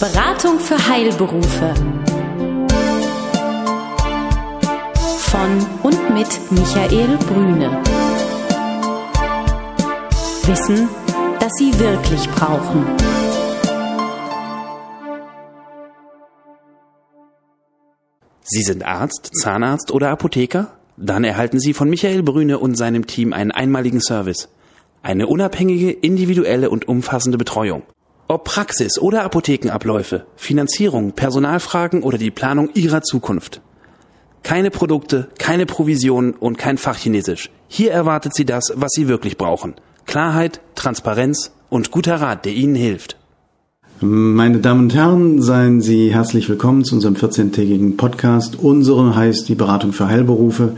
Beratung für Heilberufe. Von und mit Michael Brüne. Wissen, das Sie wirklich brauchen. Sie sind Arzt, Zahnarzt oder Apotheker? Dann erhalten Sie von Michael Brüne und seinem Team einen einmaligen Service. Eine unabhängige, individuelle und umfassende Betreuung. Ob Praxis oder Apothekenabläufe, Finanzierung, Personalfragen oder die Planung Ihrer Zukunft. Keine Produkte, keine Provisionen und kein Fachchinesisch. Hier erwartet Sie das, was Sie wirklich brauchen. Klarheit, Transparenz und guter Rat, der Ihnen hilft. Meine Damen und Herren, seien Sie herzlich willkommen zu unserem 14-tägigen Podcast. Unsere heißt die Beratung für Heilberufe.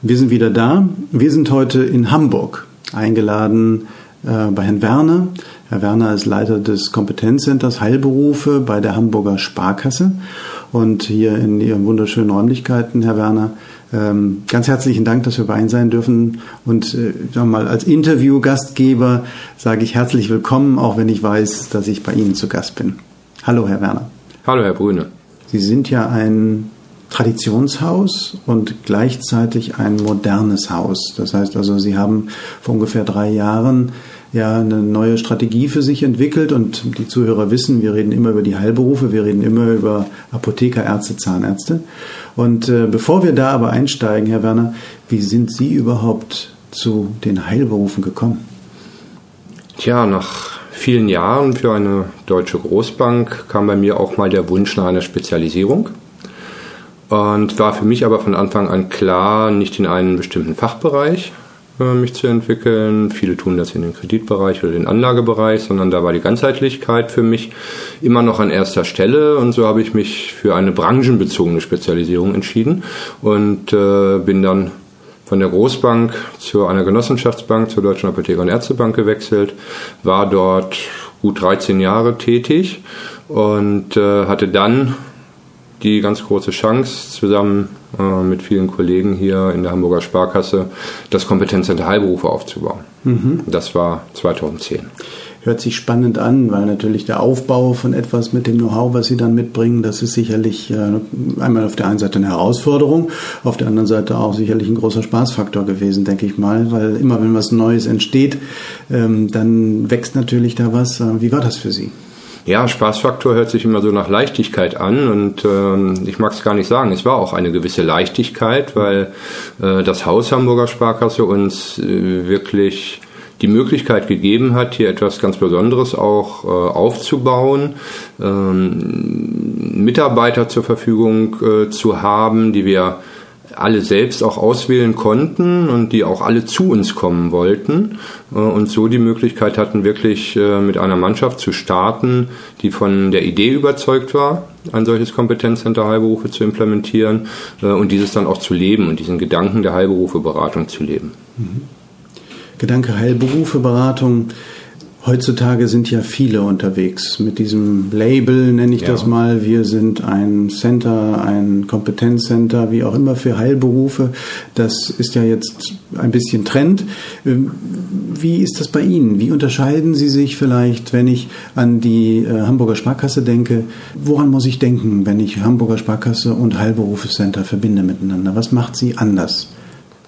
Wir sind wieder da. Wir sind heute in Hamburg eingeladen äh, bei Herrn Werner. Herr Werner ist Leiter des Kompetenzcenters Heilberufe bei der Hamburger Sparkasse. Und hier in Ihren wunderschönen Räumlichkeiten, Herr Werner, ähm, ganz herzlichen Dank, dass wir bei Ihnen sein dürfen. Und äh, mal, als Interviewgastgeber sage ich herzlich willkommen, auch wenn ich weiß, dass ich bei Ihnen zu Gast bin. Hallo, Herr Werner. Hallo, Herr Brüne. Sie sind ja ein Traditionshaus und gleichzeitig ein modernes Haus. Das heißt also, Sie haben vor ungefähr drei Jahren ja eine neue Strategie für sich entwickelt und die Zuhörer wissen, wir reden immer über die Heilberufe, wir reden immer über Apotheker, Ärzte, Zahnärzte. Und äh, bevor wir da aber einsteigen, Herr Werner, wie sind Sie überhaupt zu den Heilberufen gekommen? Tja, nach vielen Jahren für eine deutsche Großbank kam bei mir auch mal der Wunsch nach einer Spezialisierung. Und war für mich aber von Anfang an klar, nicht in einen bestimmten Fachbereich, mich zu entwickeln. Viele tun das in den Kreditbereich oder den Anlagebereich, sondern da war die Ganzheitlichkeit für mich immer noch an erster Stelle und so habe ich mich für eine branchenbezogene Spezialisierung entschieden und äh, bin dann von der Großbank zu einer Genossenschaftsbank, zur Deutschen Apotheker- und Ärztebank gewechselt, war dort gut 13 Jahre tätig und äh, hatte dann die ganz große Chance, zusammen äh, mit vielen Kollegen hier in der Hamburger Sparkasse das Kompetenzcenter Heilberufe aufzubauen. Mhm. Das war 2010 hört sich spannend an, weil natürlich der Aufbau von etwas mit dem Know-how, was Sie dann mitbringen, das ist sicherlich äh, einmal auf der einen Seite eine Herausforderung, auf der anderen Seite auch sicherlich ein großer Spaßfaktor gewesen, denke ich mal, weil immer wenn was Neues entsteht, ähm, dann wächst natürlich da was. Äh, wie war das für Sie? Ja, Spaßfaktor hört sich immer so nach Leichtigkeit an und äh, ich mag es gar nicht sagen. Es war auch eine gewisse Leichtigkeit, weil äh, das Haus Hamburger Sparkasse uns äh, wirklich die Möglichkeit gegeben hat, hier etwas ganz Besonderes auch äh, aufzubauen, ähm, Mitarbeiter zur Verfügung äh, zu haben, die wir alle selbst auch auswählen konnten und die auch alle zu uns kommen wollten äh, und so die Möglichkeit hatten, wirklich äh, mit einer Mannschaft zu starten, die von der Idee überzeugt war, ein solches Kompetenzcenter Heilberufe zu implementieren äh, und dieses dann auch zu leben und diesen Gedanken der Heilberufeberatung zu leben. Mhm. Gedanke Heilberufeberatung Heutzutage sind ja viele unterwegs mit diesem Label, nenne ich ja. das mal. Wir sind ein Center, ein Kompetenzcenter, wie auch immer für Heilberufe. Das ist ja jetzt ein bisschen Trend. Ähm, wie ist das bei Ihnen? Wie unterscheiden Sie sich vielleicht, wenn ich an die äh, Hamburger Sparkasse denke? Woran muss ich denken, wenn ich Hamburger Sparkasse und Heilberufecenter verbinde miteinander? Was macht sie anders?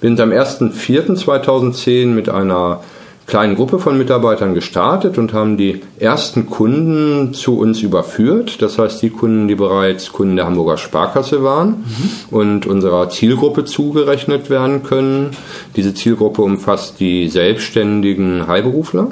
Wir sind am 1.4.2010 mit einer kleinen Gruppe von Mitarbeitern gestartet und haben die ersten Kunden zu uns überführt. Das heißt, die Kunden, die bereits Kunden der Hamburger Sparkasse waren mhm. und unserer Zielgruppe zugerechnet werden können. Diese Zielgruppe umfasst die selbstständigen Heilberufler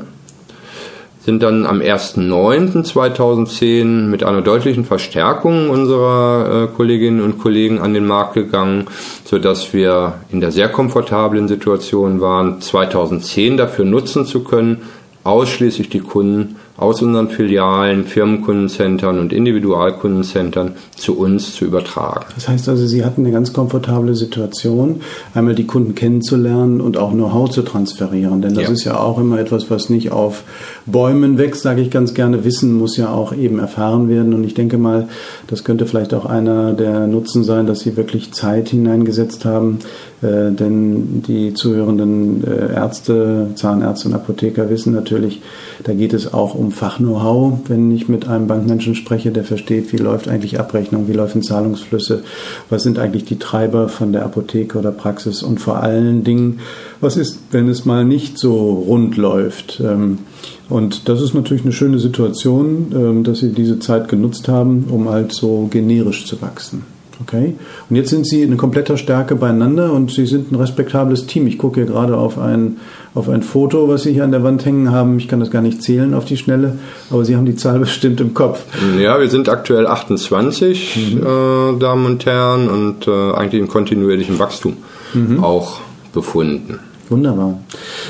sind dann am 1.9.2010 mit einer deutlichen Verstärkung unserer äh, Kolleginnen und Kollegen an den Markt gegangen, sodass wir in der sehr komfortablen Situation waren, 2010 dafür nutzen zu können, ausschließlich die Kunden aus unseren Filialen, Firmenkundencentern und Individualkundencentern zu uns zu übertragen. Das heißt also, Sie hatten eine ganz komfortable Situation, einmal die Kunden kennenzulernen und auch Know-how zu transferieren. Denn das ja. ist ja auch immer etwas, was nicht auf Bäumen wächst, sage ich ganz gerne. Wissen muss ja auch eben erfahren werden. Und ich denke mal, das könnte vielleicht auch einer der Nutzen sein, dass Sie wirklich Zeit hineingesetzt haben, Äh, denn die zuhörenden äh, Ärzte, Zahnärzte und Apotheker wissen natürlich, da geht es auch um Fach-Know-how. Wenn ich mit einem Bankmenschen spreche, der versteht, wie läuft eigentlich Abrechnung, wie laufen Zahlungsflüsse, was sind eigentlich die Treiber von der Apotheke oder Praxis und vor allen Dingen, was ist, wenn es mal nicht so rund läuft. Ähm, und das ist natürlich eine schöne Situation, ähm, dass Sie diese Zeit genutzt haben, um halt so generisch zu wachsen. Okay. Und jetzt sind Sie in kompletter Stärke beieinander und Sie sind ein respektables Team. Ich gucke hier gerade auf ein, auf ein Foto, was Sie hier an der Wand hängen haben. Ich kann das gar nicht zählen auf die Schnelle, aber Sie haben die Zahl bestimmt im Kopf. Ja, wir sind aktuell 28 mhm. äh, Damen und Herren und äh, eigentlich im kontinuierlichen Wachstum mhm. auch befunden. Wunderbar.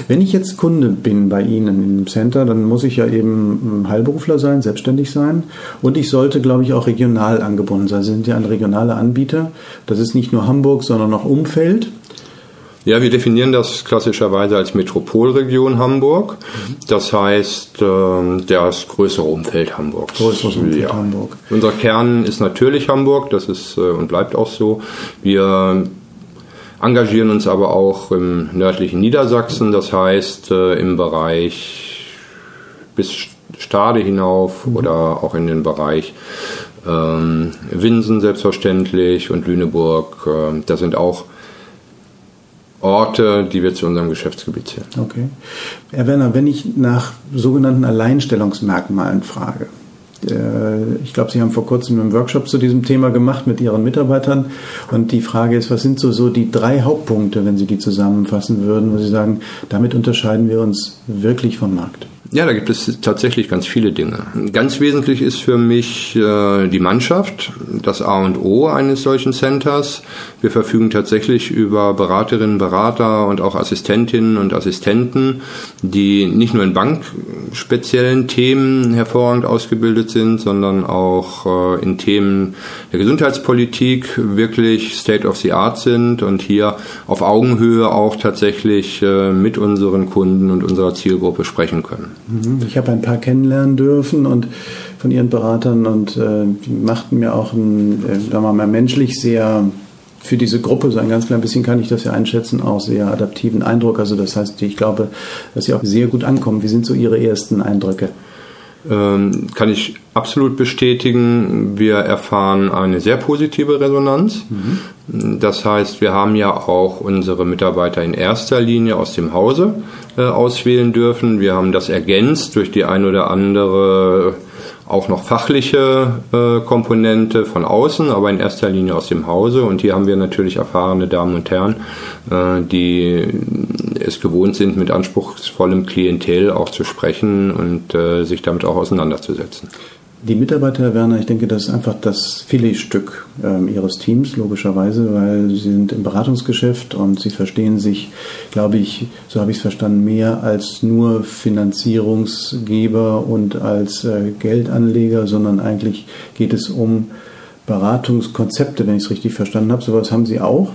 Wenn ich jetzt Kunde bin bei Ihnen im Center, dann muss ich ja eben Heilberufler sein, selbstständig sein und ich sollte, glaube ich, auch regional angebunden sein. Sie sind ja ein regionaler Anbieter. Das ist nicht nur Hamburg, sondern auch Umfeld. Ja, wir definieren das klassischerweise als Metropolregion Hamburg. Das heißt, ähm, das größere Umfeld Hamburg. Größeres Umfeld ja. Hamburg. Unser Kern ist natürlich Hamburg, das ist äh, und bleibt auch so. Wir engagieren uns aber auch im nördlichen Niedersachsen, das heißt äh, im Bereich bis Stade hinauf mhm. oder auch in den Bereich ähm, Winsen selbstverständlich und Lüneburg. Äh, da sind auch Orte, die wir zu unserem Geschäftsgebiet zählen. Okay. Herr Werner, wenn ich nach sogenannten Alleinstellungsmerkmalen frage, ich glaube, Sie haben vor kurzem einen Workshop zu diesem Thema gemacht mit Ihren Mitarbeitern. Und die Frage ist, was sind so, so die drei Hauptpunkte, wenn Sie die zusammenfassen würden, wo Sie sagen, damit unterscheiden wir uns wirklich vom Markt? Ja, da gibt es tatsächlich ganz viele Dinge. Ganz wesentlich ist für mich äh, die Mannschaft, das A und O eines solchen Centers. Wir verfügen tatsächlich über Beraterinnen, Berater und auch Assistentinnen und Assistenten, die nicht nur in bankspeziellen Themen hervorragend ausgebildet sind, sondern auch äh, in Themen der Gesundheitspolitik wirklich State of the Art sind und hier auf Augenhöhe auch tatsächlich äh, mit unseren Kunden und unserer Zielgruppe sprechen können. Mhm. Ich habe ein paar kennenlernen dürfen und von ihren Beratern und äh, die machten mir auch ein, äh, sagen wir mal, menschlich sehr für diese Gruppe, so ein ganz klein bisschen kann ich das ja einschätzen, auch sehr adaptiven Eindruck. Also das heißt, ich glaube, dass sie auch sehr gut ankommen. Wie sind so Ihre ersten Eindrücke? Ähm, kann ich absolut bestätigen. Wir erfahren eine sehr positive Resonanz. Mhm. Das heißt, wir haben ja auch unsere Mitarbeiter in erster Linie aus dem Hause äh, auswählen dürfen. Wir haben das ergänzt durch die ein oder andere auch noch fachliche äh, Komponente von außen, aber in erster Linie aus dem Hause. Und hier haben wir natürlich erfahrene Damen und Herren, äh, die es gewohnt sind, mit anspruchsvollem Klientel auch zu sprechen und äh, sich damit auch auseinanderzusetzen. Die Mitarbeiter, Herr Werner, ich denke, das ist einfach das Filetstück ähm, Ihres Teams, logischerweise, weil Sie sind im Beratungsgeschäft und Sie verstehen sich, glaube ich, so habe ich es verstanden, mehr als nur Finanzierungsgeber und als äh, Geldanleger, sondern eigentlich geht es um Beratungskonzepte, wenn ich es richtig verstanden habe. Sowas haben Sie auch.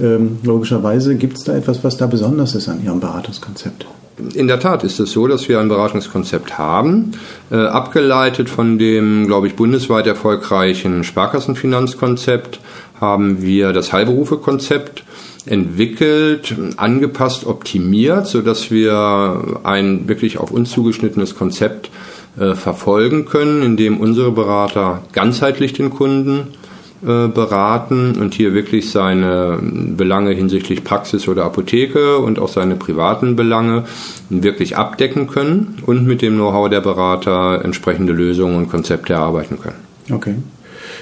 Ähm, logischerweise gibt es da etwas, was da besonders ist an Ihrem Beratungskonzept. In der Tat ist es so, dass wir ein Beratungskonzept haben, äh, abgeleitet von dem, glaube ich, bundesweit erfolgreichen Sparkassenfinanzkonzept haben wir das Heilberufekonzept entwickelt, angepasst, optimiert, sodass wir ein wirklich auf uns zugeschnittenes Konzept äh, verfolgen können, in dem unsere Berater ganzheitlich den Kunden äh, beraten und hier wirklich seine Belange hinsichtlich Praxis oder Apotheke und auch seine privaten Belange wirklich abdecken können und mit dem Know-how der Berater entsprechende Lösungen und Konzepte erarbeiten können. Okay.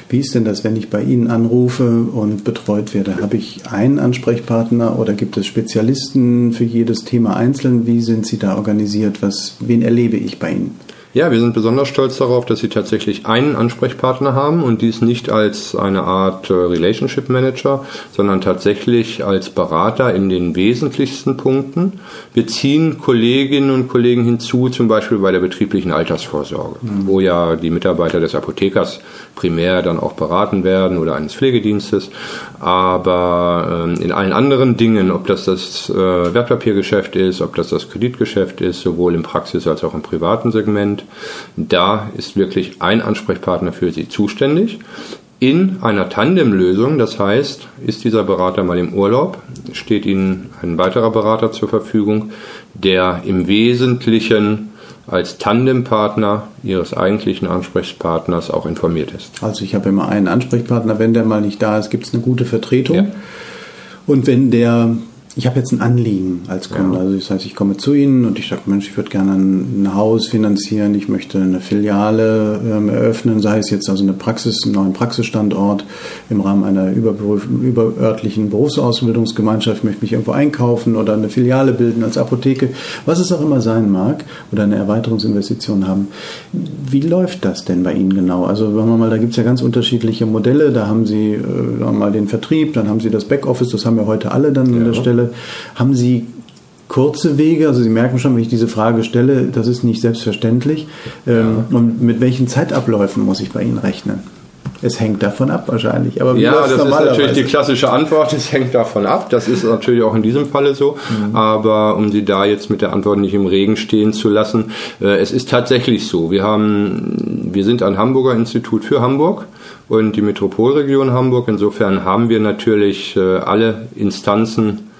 Wie ist denn das, wenn ich bei Ihnen anrufe und betreut werde? Habe ich einen Ansprechpartner oder gibt es Spezialisten für jedes Thema einzeln? Wie sind Sie da organisiert? Was, wen erlebe ich bei Ihnen? Ja, wir sind besonders stolz darauf, dass Sie tatsächlich einen Ansprechpartner haben und dies nicht als eine Art äh, Relationship Manager, sondern tatsächlich als Berater in den wesentlichsten Punkten. Wir ziehen Kolleginnen und Kollegen hinzu, zum Beispiel bei der betrieblichen Altersvorsorge, mhm. wo ja die Mitarbeiter des Apothekers primär dann auch beraten werden oder eines Pflegedienstes. Aber ähm, in allen anderen Dingen, ob das das äh, Wertpapiergeschäft ist, ob das das Kreditgeschäft ist, sowohl im Praxis- als auch im privaten Segment, da ist wirklich ein Ansprechpartner für Sie zuständig. in einer Tandemlösung. Das heißt, ist dieser Berater mal im Urlaub, steht Ihnen ein weiterer Berater zur Verfügung, der im Wesentlichen als Tandempartner Ihres eigentlichen Ansprechpartners auch informiert ist. Also ich habe immer einen Ansprechpartner, wenn der mal nicht da ist, gibt es eine gute Vertretung. Ja. Und wenn der ich habe jetzt ein Anliegen als Kunde. Ja. Also das heißt, ich komme zu Ihnen und ich sage, Mensch, ich würde gerne ein Haus finanzieren, ich möchte eine Filiale ähm, eröffnen, sei es jetzt also eine Praxis, einen neuen Praxisstandort im Rahmen einer überörtlichen Berufsausbildungsgemeinschaft, ich möchte mich irgendwo einkaufen oder eine Filiale bilden als Apotheke, was es auch immer sein mag, oder eine Erweiterungsinvestition haben. Wie läuft das denn bei Ihnen genau? Also sagen wir mal, da gibt es ja ganz unterschiedliche Modelle, da haben Sie äh, mal den Vertrieb, dann haben Sie das Backoffice, das haben ja heute alle dann ja. an der Stelle stelle. Haben Sie kurze Wege? Also Sie merken schon, wenn ich diese Frage stelle, das ist nicht selbstverständlich. Ähm, ja. Und mit welchen Zeitabläufen muss ich bei Ihnen rechnen? Es hängt davon ab wahrscheinlich. Aber ja, das ist natürlich die klassische Antwort. Es hängt davon ab. Das ist natürlich auch in diesem Falle so. Mhm. Aber um Sie da jetzt mit der Antwort nicht im Regen stehen zu lassen, äh, es ist tatsächlich so. Wir haben, wir sind ein Hamburger Institut für Hamburg und die Metropolregion Hamburg. Insofern haben wir natürlich äh, alle Instanzen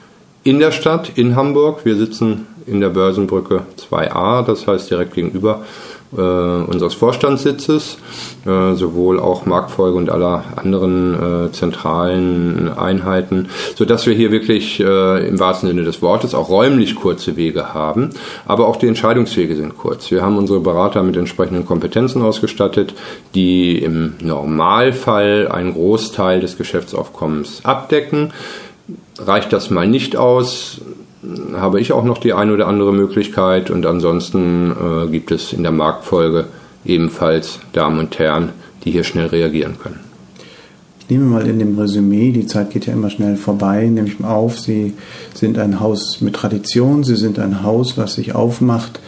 in der Stadt, in Hamburg. Wir sitzen in der Börsenbrücke 2a, das heißt direkt gegenüber äh, unseres Vorstandssitzes, äh, sowohl auch Marktfolge und aller anderen äh, zentralen Einheiten, so dass wir hier wirklich äh, im wahrsten Sinne des Wortes auch räumlich kurze Wege haben, aber auch die Entscheidungswege sind kurz. Wir haben unsere Berater mit entsprechenden Kompetenzen ausgestattet, die im Normalfall einen Großteil des Geschäftsaufkommens abdecken. Reicht das mal nicht aus, habe ich auch noch die eine oder andere Möglichkeit. Und ansonsten äh, gibt es in der Marktfolge ebenfalls Damen und Herren, die hier schnell reagieren können. Ich nehme mal in dem Resümee, die Zeit geht ja immer schnell vorbei, nehme ich mal auf, Sie sind ein Haus mit Tradition, Sie sind ein Haus, was sich aufmacht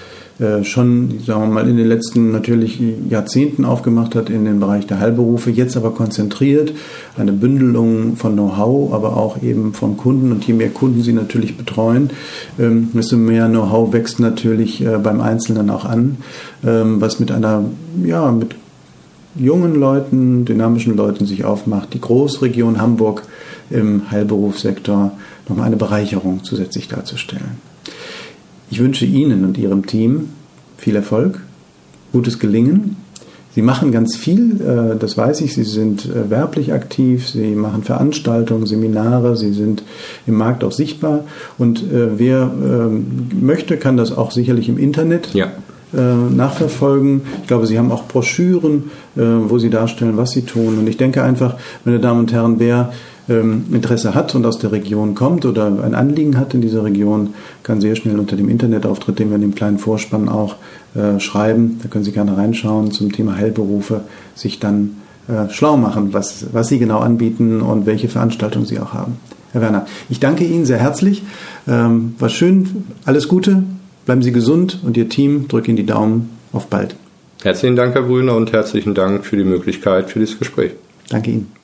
schon, sagen wir mal, in den letzten natürlich Jahrzehnten aufgemacht hat in den Bereich der Heilberufe, jetzt aber konzentriert, eine Bündelung von Know-how, aber auch eben von Kunden und je mehr Kunden sie natürlich betreuen, ähm, desto mehr Know-how wächst natürlich äh, beim Einzelnen auch an, ähm, was mit einer, ja, mit jungen Leuten, dynamischen Leuten sich aufmacht, die Großregion Hamburg im Heilberufssektor nochmal eine Bereicherung zusätzlich darzustellen. Ich wünsche Ihnen und Ihrem Team viel Erfolg, gutes Gelingen. Sie machen ganz viel, äh, das weiß ich. Sie sind äh, werblich aktiv, Sie machen Veranstaltungen, Seminare, Sie sind im Markt auch sichtbar. Und äh, wer ähm, möchte, kann das auch sicherlich im Internet ja. nachverfolgen. Ich glaube, Sie haben auch Broschüren, wo Sie darstellen, was Sie tun. Und ich denke einfach, meine Damen und Herren, wer ähm, Interesse hat und aus der Region kommt oder ein Anliegen hat in dieser Region, kann sehr schnell unter dem Internetauftritt, den wir in dem kleinen Vorspann auch äh, schreiben, da können Sie gerne reinschauen zum Thema Heilberufe, sich dann äh, schlau machen, was, was Sie genau anbieten und welche Veranstaltungen Sie auch haben. Herr Werner, ich danke Ihnen sehr herzlich. Ähm, war schön, alles Gute, bleiben Sie gesund und Ihr Team drückt Ihnen die Daumen. Auf bald. Herzlichen Dank, Herr Brüner, und herzlichen Dank für die Möglichkeit für dieses Gespräch. Danke Ihnen.